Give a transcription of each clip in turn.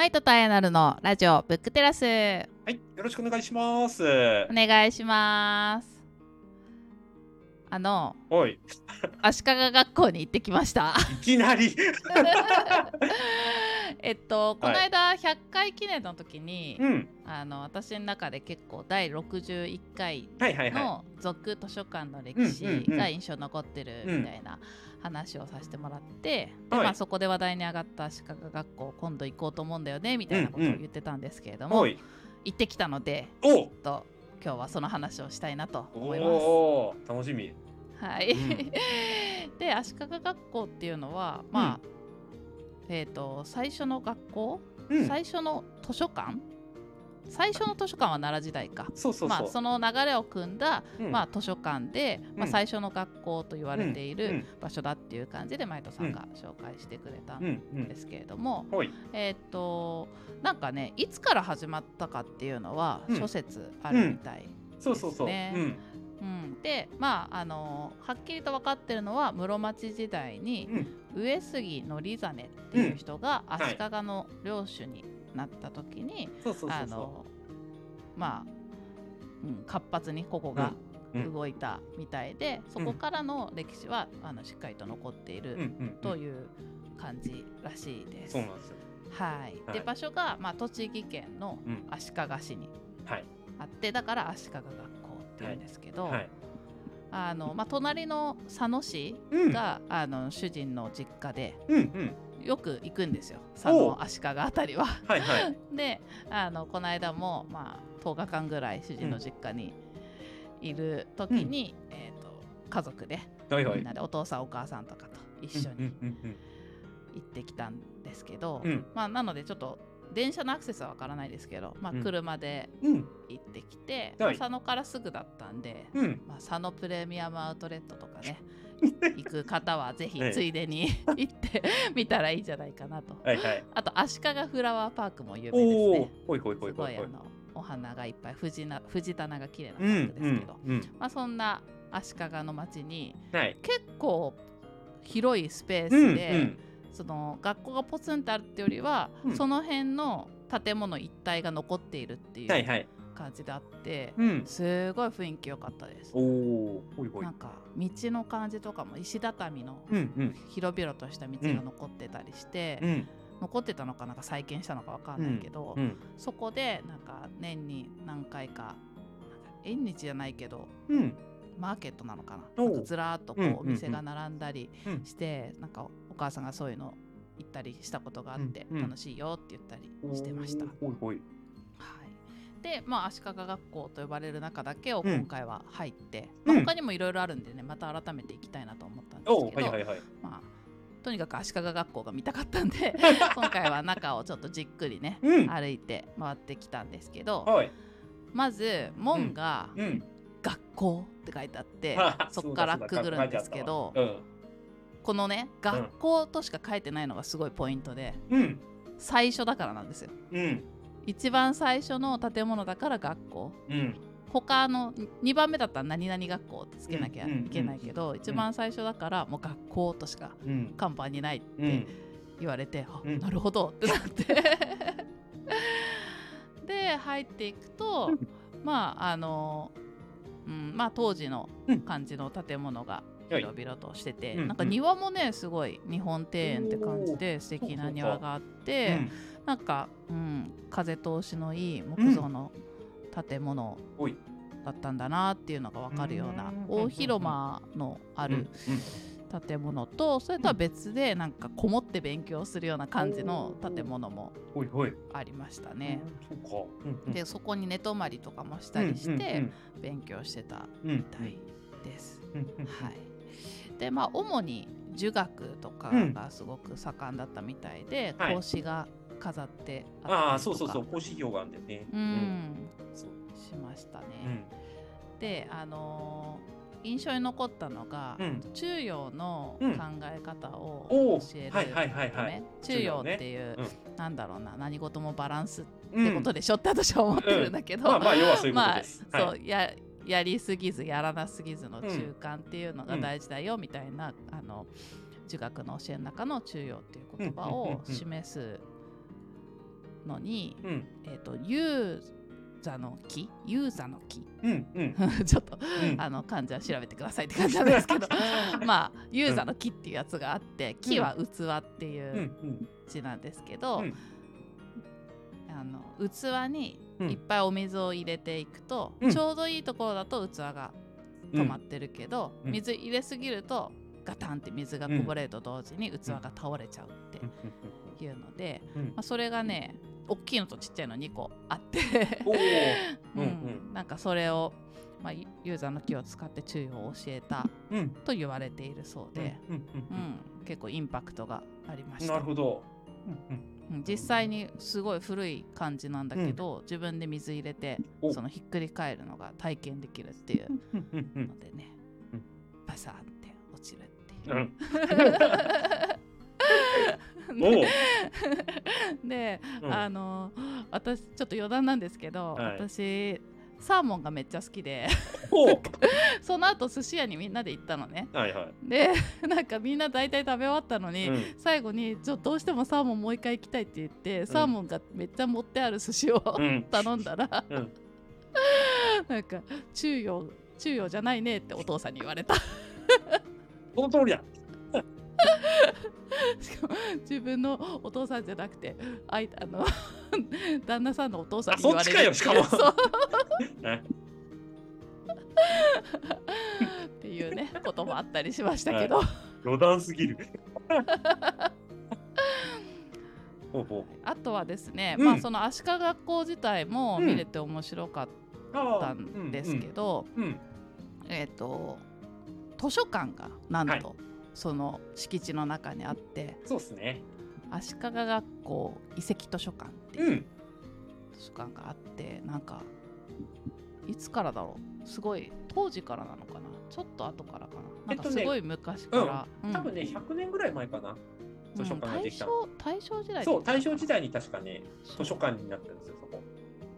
マイトとアヤナルのラジオブックテラス。はい、よろしくお願いします。お願いします。あのはい、足利学校に行ってきました。いきなり。えっとこの間100回記念の時に、うん、あの私の中で結構第61回はいはいはの続図書館の歴史が印象に残ってるみたいな話をさせてもらって、ではいまあ、そこで話題に上がった足利学校今度行こうと思うんだよねみたいなことを言ってたんですけれどい。も、はい。行ってきたのでおちょっと今日はその話をしたいなと思います。楽しみ。はい、うん で足利学校っていうのはまあ、えっ、と最初の学校、うん、最初の図書館？最初の図書館は奈良時代か。そうそうそう。まあ、その流れを組んだ、うん。まあ、図書館で、まあ、うん。最初の学校と言われていうん。る場所だっていう感じで前戸さんが紹介してくれたうんですけれども、はい。えーっとなんかねいつから始まったかっていうのはうん。諸説あるみたい、そうそうそう。ですねうん。うん。でまああのはっきりと分かってるのは室町時代にうん。上杉則実っていう人がはい。足利の領主になった時に、あのまあ、うん、活発にここがうんうん動いたみたいで、そこからの歴史はあのしっかりと残っているう。うんうん。う。という感じらしいです。はい、はいで場所が、まあ、栃木県のうん。足利市にはい。あってだから足利学校っていうんですけど、はい。あのまあ、隣の佐野市うん。が、あの主人の実家でうんうん。よく行くんですよ佐野足利あたりは。はいはい。であのこの間も、まあ、10日間ぐらい主人の実家にいる時に、えー、と家族ではいはい。みんなでお父さんお母さんとかと一緒にうんうん行ってきたんですけど、うんまあ、なのでちょっと電車のアクセスはわからないですけど、まあ、うん車でうん。うん。行ってきて、はい佐野からすぐだったんで、うん。まあ、佐野プレミアムアウトレットとかね 行く方はぜひええついでに 行ってみたらいいんじゃないかなと。はいはい。あと足利フラワーパークも有名ですね。。すごいあのお花がいっぱい藤な藤棚が綺麗なパうんークですけど、うんうん。まあ、そんな足利の町にはい。結構広いスペーうんスで、うん。その学校がポツンとあるってよりは、うんその辺の建物一帯が残っているっていう。感じであって、うん。すごい雰囲気良かったです。なん。か道の感じとかも石畳のうんうん。広々とした道が残ってたりして、うん。残ってたのかなんか再建したのかわかんないけど、うん。そこでなんか年に何回か縁日じゃないけどうん。マーケットなのかななんかずらーっとこうんうんううんお店が並んだりうんして、なんかお母さんがそういうの行ったりしたことがあって、うんうん楽しいよって言ったりしてました。ほいほい。はい、で、まあ、足利学校と呼ばれる中だけをうん今回は入って、うんまあ、他にもいろいろあるんでねまた改めて行きたいなと思ったんです。けど、はいはいはい。まあ、とにかく足利学校が見たかったんで 今回は中をちょっとじっくりねうん。歩いて回ってきたんですけどはい。まず門がうん。「学校」って書いてあって、あ そこからくぐるんですけどうん。このね「学校」としか書いてないのがすごいポイントでうん。最初だからなんですよ。うん。一番最初の建物だから学校うん。他の2番目だったら何々学校ってつけなきゃいけないけど、一番最初だからもう学校としかうん。看板にないっうてん。言われて、あうんなるほどってなって で入っていくと、うんまああの、うん、まあ当時のうん感じの建物がはい広々としてて、うん。なんか庭もねすごい日本庭園って感じで素敵な庭があって、なんか、うん、風通しのいい木造の建物。だったんだなっていうのが分かるようなうん。大広間のあある建物とそれとは別でなんかこもって勉強するような感じの建物も。ありましたね。でそこに寝泊まりとかもしたりして勉強してたみたいです。はい、でまあ主に儒学とかがすごく盛んだったみたいで、はい。格子が飾ってあったりとか。ああ、そうそうそう。講師表があるんだよね。うん、そう。しましたね。うん。であのー印象に残ったのが、うん。中庸の考え方を教えるはいはいはいはい。ため。中庸っていう、ねなんだろうな何事もバランスっうん。てことでしょって私は思ってるんだけど、まあまあ、要はそういうこと まあです。そう、はいややりすぎずやらなすぎずの中間っていうのが大事だよみたいな、あの儒学の教えの中の中庸っていう言葉を示すのに、えっ、とユーザの木ユーザの木うん。うん。ちょっとうん。あの漢字は調べてくださいって感じなん。ですけどまあユーザの木っていうやつがあって木は器っていう字なん。ですけど、うん。あの器にいっぱいお水を入れていくと、うん。ちょうどいいところだと器が止まってるけど、うん。水入れすぎるとガタンって水がこぼれると同時に器が倒れちゃうっていうので、まあ、それがね大きいのとちっちゃいの2個あって。う うんん。なんかそれを、まあ、ユユーザーの木を使って注意を教えたうん。と言われているそうで、うん結構インパクトがありまうんした。なるほど。うん実際にすごい古い感じなんだけど、自分で水入れてお。そのひっくり返るのが体験できるっていう。うん。うんうんのでね、うん。バサーって落ちるっていう。で、うん。あの私ちょっと余談なんですけど、はい。私サーモンがめっちゃ好きで。その後寿司屋にみんなで行ったのね。はいはい。でなんかみんな大体食べ終わったのに、うん。最後にちょどうしてもサーモンもう一回行きたいって言って、サーモンがめっちゃ持ってある寿司を、うん。頼んだらうん。なんか中庸中庸じゃないねってお父さんに言われた。その通りだ。しかも自分のお父さんじゃなくてあいあの旦那さんのお父さんに言われるあそっちかよしかも っていうねこともあったりしましたけど、余談すぎる。あとはですね、うん。まあその足利学校自体もうん。見れて面白かったんですけど、うんうんえっ、と図書館がなんと、はい。その敷地の中にあってそうっすね。足利学校遺跡図書館ってういうん。図書館があってなんかいつからだろう？すごい当時からなのかな？ちょっと後からかな？なんかえっとねすごい昔から、うん。多分ね100年ぐらい前かな。図書館ができたの。うん大正大正時代そう大正時代代に確かね図書館になってるんですよそこ。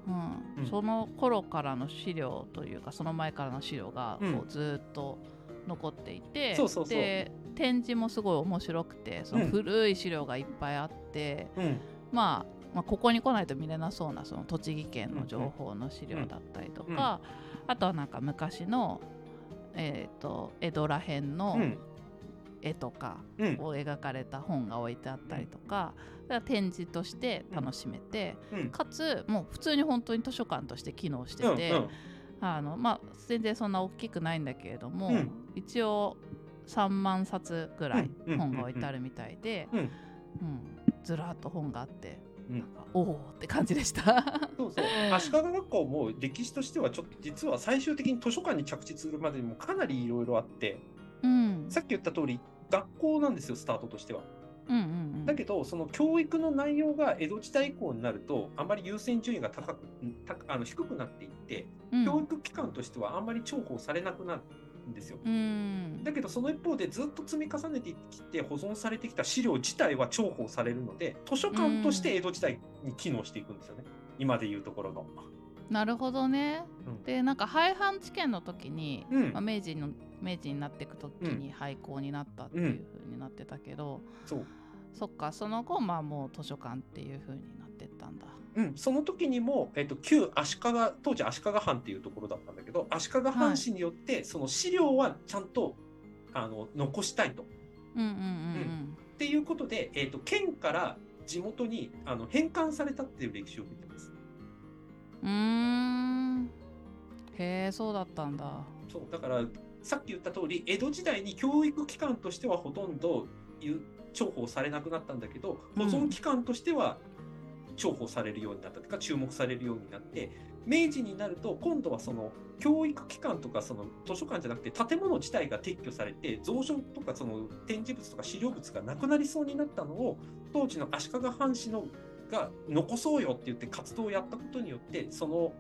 うん。うん。その頃からの資料というかその前からの資料がこうずっと残っていて、そうそうそう。で展示もすごい面白くてそのうん。古い資料がいっぱいあって、うん。まあ、まあここに来ないと見れなそうなその栃木県の情報の資料だったりとか、あとはなんか昔の、えー、と江戸らへんのうん。絵とかうん。を描かれた本が置いてあったりとか,、だから展示として楽しめて、うん。かつもう普通に本当に図書館として機能してて、うんうん。あのまあ、全然そんな大きくないんだけれども、うん。一応3万冊ぐらいうん。うん。本が置いてあるみたいで、うん。うんずらっと本があって、うん。なんかおおって感じでした。そうそう。足利学校も歴史としてはちょっと実は最終的に図書館に着地するまでにもかなりいろいろあってうん、さっき言った通り学校なんですよスタートとしては。うんうんうん。だけどその教育の内容が江戸時代以降になるとあまり優先順位が高くたあの低くなっていってうん。教育機関としてはあんまり重宝されなくなるんですよ。うんだけどその一方でずっと積み重ねてきて保存されてきた資料自体は重宝されるので図書館として江戸時代に機能していくんですよね。今でいうところの。なるほどね。うんでなんか廃藩置県の時に、うんまあ、明治の明治になっていく時に廃校になったっていう風になってたけど、そうそっかその後まあもう図書館っていう風になってったんだ。うん、その時にも、えっと、旧足利当時足利藩っていうところだったんだけど足利藩士によってその資料はちゃんとあの残したいと。うんうんうんっていうことで、えっと、県から地元にあの返還されたっていう歴史を見てます。うん。うーん。へえそうだったんだ。そうだからさっき言った通り江戸時代に教育機関としてはほとんどゆ重宝されなくなったんだけど保存機関としては重宝されるようになったというか注目されるようになって明治になると今度はその教育機関とかその図書館じゃなくて建物自体が撤去されて蔵書とかその展示物とか資料物がなくなりそうになったのを当時の足利藩士のが残そうよって言って活動をやったことによってその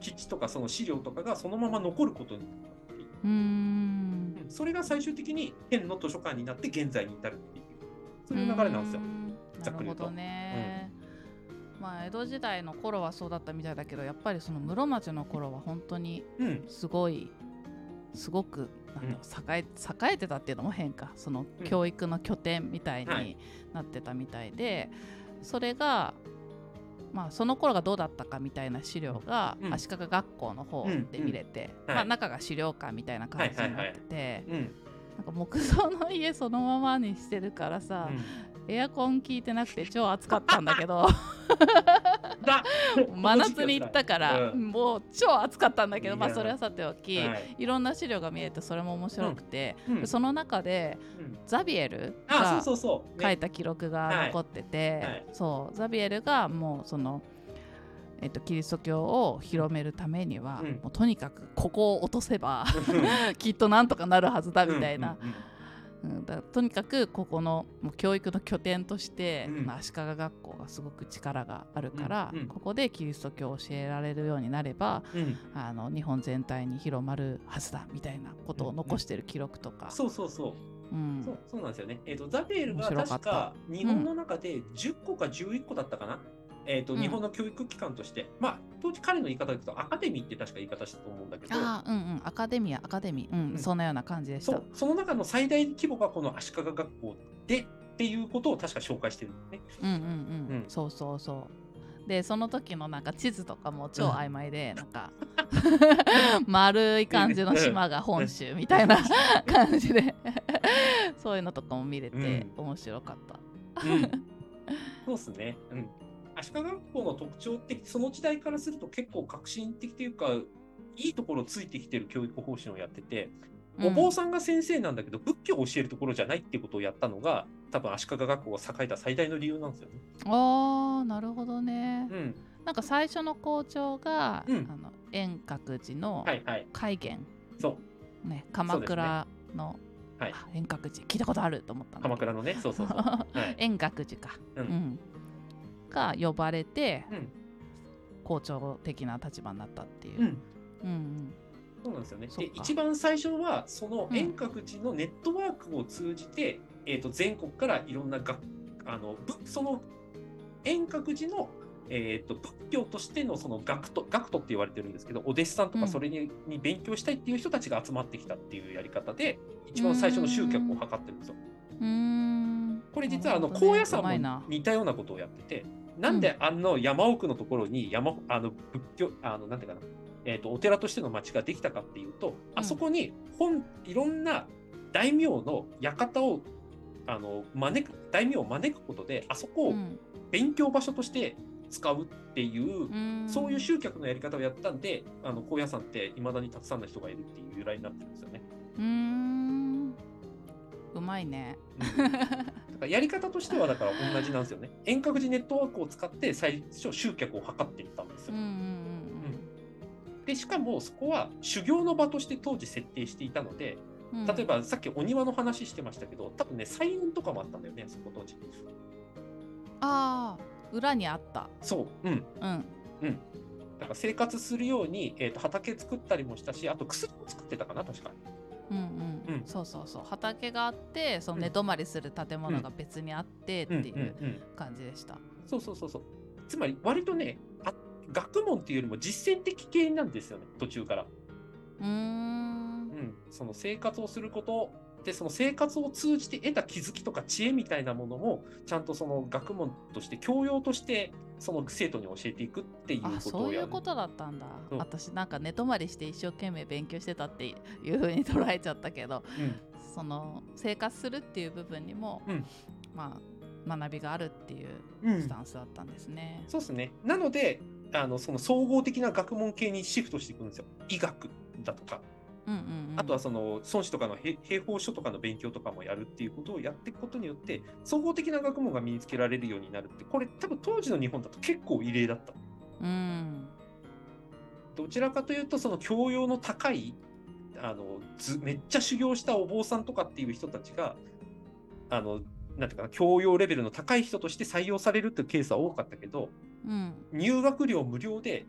基地とかその資料とかがそのまま残ることになったっていう。うーん。それが最終的に県の図書館になって現在に至るっていうそういう流れなんですよざっくり言うとなるほどね。まあ江戸時代の頃はそうだったみたいだけどやっぱりその室町の頃は本当にうん、すごいすごくなんだ栄え栄えてたっていうのも変かそのうん。教育の拠点みたいはい。になってたみたいで、それがまあ、その頃がどうだったかみたいな資料が、うん。足利学校の方で見れて、うん。まあ、中が資料館みたいな感じになってて、うん。なんか木造の家そのままにしてるからさ、うん。エアコン効いてなくて超暑かったんだけど。だ 真夏に行ったから、うん。もう超暑かったんだけど、まあ、それはさておき、はい。いろんな資料が見えてそれも面白くて、うん。その中でうん。ザビエルあが書いた記録が残ってて、そうザビエルがもうその、えっと、キリスト教を広めるためには、うん。もうとにかくここを落とせばうん。きっとなんとかなるはずだみたいな、うんうんうんだからとにかくここのもう教育の拠点として、うん。まあ足利学校がすごく力があるから、うんうん。ここでキリスト教を教えられるようになればうん。うんあの日本全体に広まるはずだみたいなことを残してる記録とか、そうそうそう。うん。そうそうなんですよね。えっ、と、ザベールが確か日本の中で10個か11個だったかな？えっ、と、うん。日本の教育機関として、まあ、当時彼の言い方で言うと、アカデミーって確か言い方したと思うんだけど、ああうんうん。アカデミアアカデミー、うんうん。そんなような感じでした。その中の最大規模がこの足利学校でっていうことを確か紹介してるんだよね。うんうんうん、うん。そうそうそう。でその時のなんか地図とかも超曖昧で、なんか 丸い感じの島が本州みたいな感じでそういうのとかも見れて面白かった。うん、そうですね。うん。足利学校の特徴って、その時代からすると結構革新的というか、いいところついてきてる教育方針をやってて、お坊さんが先生なんだけど、仏教を教えるところじゃないっていうことをやったのが、多分足利学校が栄えた最大の理由なんですよね。ああなるほどね、うん。なんか最初の校長が、うんあの円覚寺のはいはい。海源、そう。ね、鎌倉の、はいあ円覚寺聞いたことあると思った鎌倉のね、そうそうそう。はい。円覚寺か、う。うんん、が呼ばれて、うん校長的な立場になったっていう。うん。うんうんそうなんですよね。で、一番最初は、そのうん遠隔寺のネットワークを通じて、えっ、と、全国からいろんな学、あの、ぶその遠隔寺の、えっ、と、仏教としてのその学徒、学徒って言われてるんですけど、お弟子さんとうんかそれに,、に勉強したいっていう人たちが集まってきたっていうやり方で、一番最初の集客を図ってるんですよ。うーんこれ実はあの高野山も似たようなことをやってて、なんであの山奥のところに山あの仏教あのなんていうかな、えー、とお寺としての町ができたかっていうと、あそこに本いろんな大名の館をあの招く大名を招くことであそこをうん。勉強場所として使うっていう、うん。そういう集客のやり方をやったんであの高野山っていまだにたくさんの人がいるっていう由来になってるんですよね。うーんうまいね。うんだからやり方としてはだから同じなんですよね。遠隔寺ネットワークを使って最初集客を図っていったんですよ。うんうんでしかもそこは修行の場として当時設定していたのでうんうん。例えばさっきお庭の話してましたけど多分ね彩雲とかもあったんだよねそこ当時。ああ裏にあった。そう、うん、うん。だから生活するように、えー、と畑作ったりもしたしあと薬も作ってたかな確か。うんうん、うん。そうそうそう。畑があってその寝泊まりする建物が別にあってっていう感じでした。そうそうそうそう。つまり割とねあ学問っていうよりも実践的系なんですよね途中から。うーん。うん、その生活をすることでその生活を通じて得た気づきとか知恵みたいなものもちゃんとその学問として教養としてその生徒に教えていくっていうあことそうをやる。いうことだったんだそう私なんか寝泊まりして一生懸命勉強してたっていう風に捉えちゃったけどうんその生活するっていう部分にも、うんまあ学びがあるっていううんスタンスだったんですね。そうですね。なのであのその総合的な学問系にシフトしていくんですよ。医学だとか、うんうんうん、あとはその孫子とかの兵兵法書とかの勉強とかもやるっていうことをやっていくことによって総合的な学問が身につけられるようになるってこれ多分当時の日本だと結構異例だった。うん。どちらかというとその教養の高いあのずめっちゃ修行したお坊さんとかっていう人たちがあのなんていうかな教養レベルの高い人として採用されるっていうケースは多かったけどうん。入学料無料で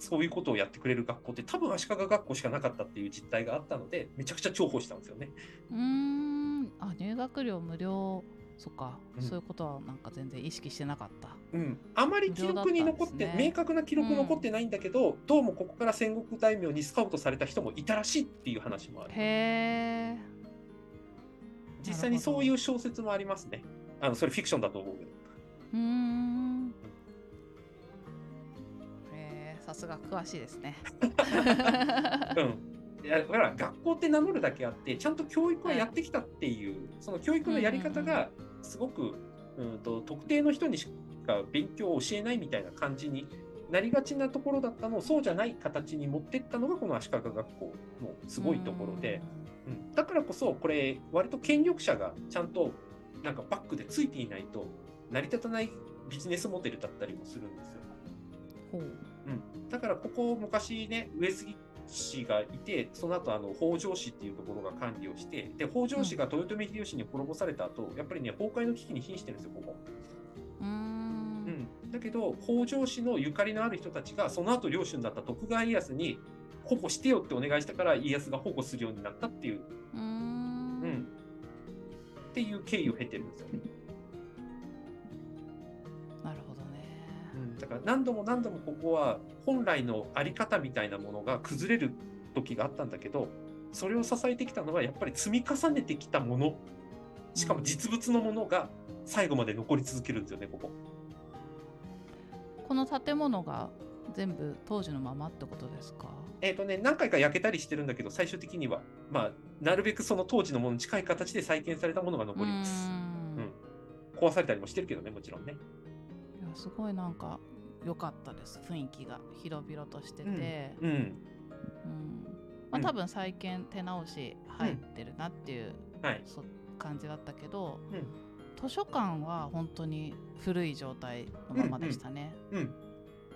そういうことをやってくれる学校って多分足利学校しかなかったっていう実態があったのでめちゃくちゃ重宝したんですよね。うーんあ入学料無料そっか、うんそういうことはなんか全然意識してなかった。うん、あまり記録に残って、ね明確な記録残ってないんだけど、どうもここから戦国大名にスカウトされた人もいたらしいっていう話もある。へえ。実際にそういう小説もありますね。あのそれフィクションだと思うけど。うーんさすが詳しいですね。うん、いやほら学校って名乗るだけあってちゃんと教育はやってきたっていう、その教育のやり方がすごく、うんと特定の人にしか勉強を教えないみたいな感じになりがちなところだったのをそうじゃない形に持ってったのがこの足利学校のすごいところで、うん、だからこそこれ割と権力者がちゃんとなんかバックでついていないと成り立たないビジネスモデルだったりもするんですよ。う。ん、だからここ昔ね上杉氏がいてその後あの北条氏っていうところが管理をしてで北条氏が豊臣秀吉に滅ぼされた後、やっぱりね崩壊の危機に瀕してるんですよここ。うーん。うん、だけど北条氏のゆかりのある人たちがその後領主になった徳川家康に保護してよってお願いしたから家康が保護するようになったっていう、うーん。うん、っていう経緯を経てるんですよね。だから何度も何度もここは本来のあり方みたいなものが崩れる時があったんだけどそれを支えてきたのはやっぱり積み重ねてきたものしかも実物のものが最後まで残り続けるんですよねここ。この建物が全部当時のままってことですか？えっ、とね何回か焼けたりしてるんだけど最終的にはまあなるべくその当時のものに近い形で再建されたものが残ります。うん壊されたりもしてるけどねもちろんね。いやすごいなんか良かったです雰囲気が。広々としてて、うん。うん。まあ、うん。多分再建手直し入ってるなっていう、はい。そ感じだったけど、うん。図書館は本当に古い状態のままでしたね。うん。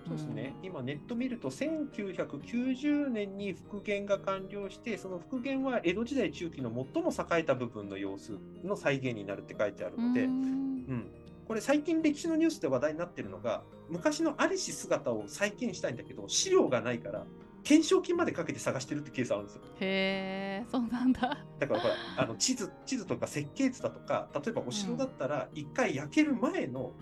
そうですね、今ネット見ると1990年に復元が完了してその復元は江戸時代中期の最も栄えた部分の様子の再現になるって書いてあるので、うんこれ最近歴史のニュースで話題になってるのが昔のありし姿を再建したいんだけど資料がないから懸賞金までかけて探してるってケースあるんですよ。へえそうなんだ。だからほらあの地図地図とか設計図だとか例えばお城だったら一回焼ける前の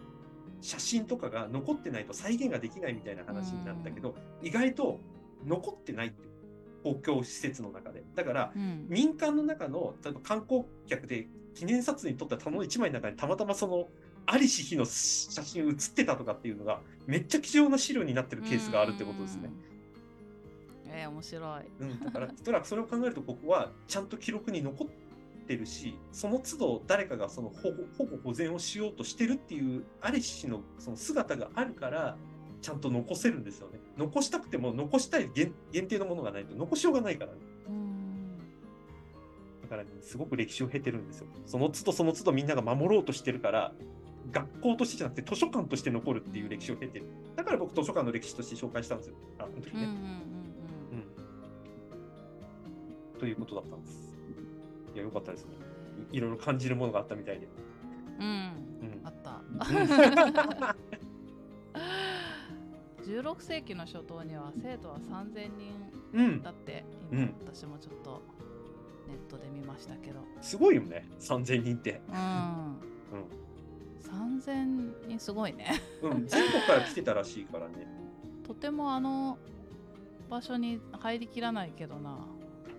写真とかが残ってないと再現ができないみたいな話になったけど、意外と残ってないって公共施設の中で。だからうん。民間の中の例えば観光客で記念撮影に撮った棚の1枚の中にたまたまそのありし日の写真写ってたとかっていうのがめっちゃ貴重な資料になってるケースがあるってことですね。うん。えー、面白い。うん、だから、おそらくそれを考えると、ここはちゃんと記録に残ってるし、その都度誰かがその保護保全をしようとしてるっていう、ありしのその姿があるから、ちゃんと残せるんですよね。残したくても、残したい限限定のものがないと、残しようがないからね。うんだからね、すごく歴史を経てるんですよ。その都度その都度みんなが守ろうとしてるから、学校としてじゃなくて図書館として残るっていう歴史を経てる。だから僕図書館の歴史として紹介したんですよ。あ、本当にね。うんうんうんうん。ということだったんです。いや、よかったですね。いいろいろ感じるものがあったみたいで。うん。うんうんあった。16世紀の初頭には生徒は3000人うんだ。って今、うん私もちょっとネットで見ましたけどすごいよね。3000人って。うん、3000人すごいねうん。全国から来てたらしいからね。とてもあの場所に入りきらないけどな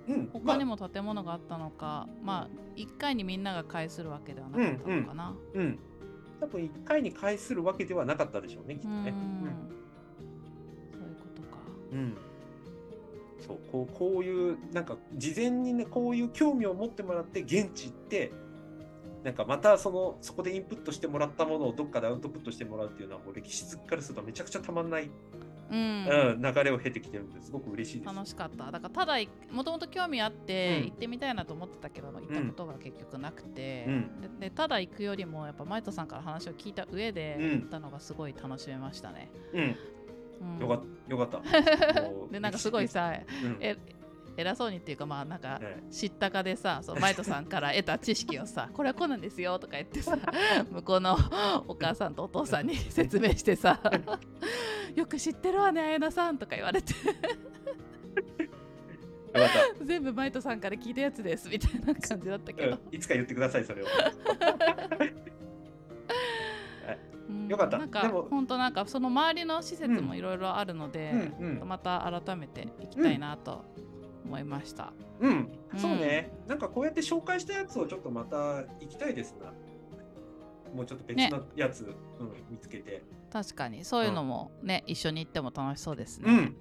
うん。他にも。も建物があったのか、まあ1回にみんなが会するわけではなかったのかな、うん。多分1回に返するわけではなかったでしょうね、きっとね。うんそういうことかうん。うん。そうこうこういうなんか事前にねこういう興味を持ってもらって現地行ってなんかまたそのそこでインプットしてもらったものをどっかでアウトプットしてもらうっていうのはもう歴史好きからするとめちゃくちゃたまんない、うん、うん、流れを経てきてるんです。ごく嬉しいです。楽しかった。だからただいもともと興味あってうん。行ってみたいなと思ってたけど、行ったことが結局なくて、うん。ででただ行くよりもやっぱマイトさんから話を聞いた上でうん行ったのがすごい楽しめましたね、うん、うん。よかった。よかった。でなんかすごい、さうん。え偉そうにっていうかまあなんかね知ったかでさそうマイトさんから得た知識をさ これはこうなんですよとか言ってさ 向こうのお母さんとお父さんに説明してさ よく知ってるわね綾菜さんとか言われて。全部マイトさんから聞いたやつですみたいな感じだったけど、うん。いつか言ってください、それを。うん。よかった。なんかでも本当なんかその周りの施設もいろいろあるので、うんうん。また改めて行きたいなと思いました、うん、そうね、なんかこうやって紹介したやつをちょっとまた行きたいですな。もうちょっと別のやつ、うん、見つけて。確かにそういうのもね、一緒に行っても楽しそうですね。うん。そ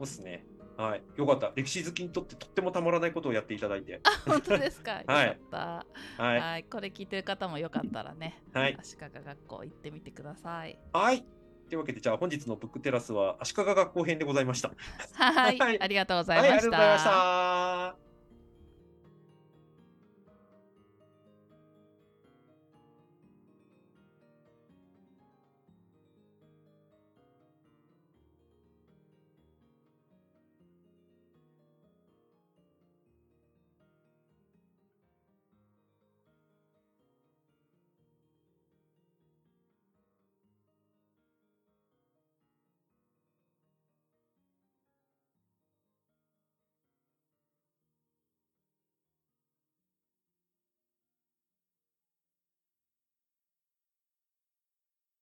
うっすね。はい。よかった。歴史好きにとってとってもたまらないことをやっていただいて。あ本当ですか？よかはいった。は。はいい、これ聞いてる方もよかったらね、はい足利学校行ってみてください。はい。というわけで、じゃあ本日のブックテラスは足利学校編でございました。はい、はいありがとうござはいい、ありがました。とうございました。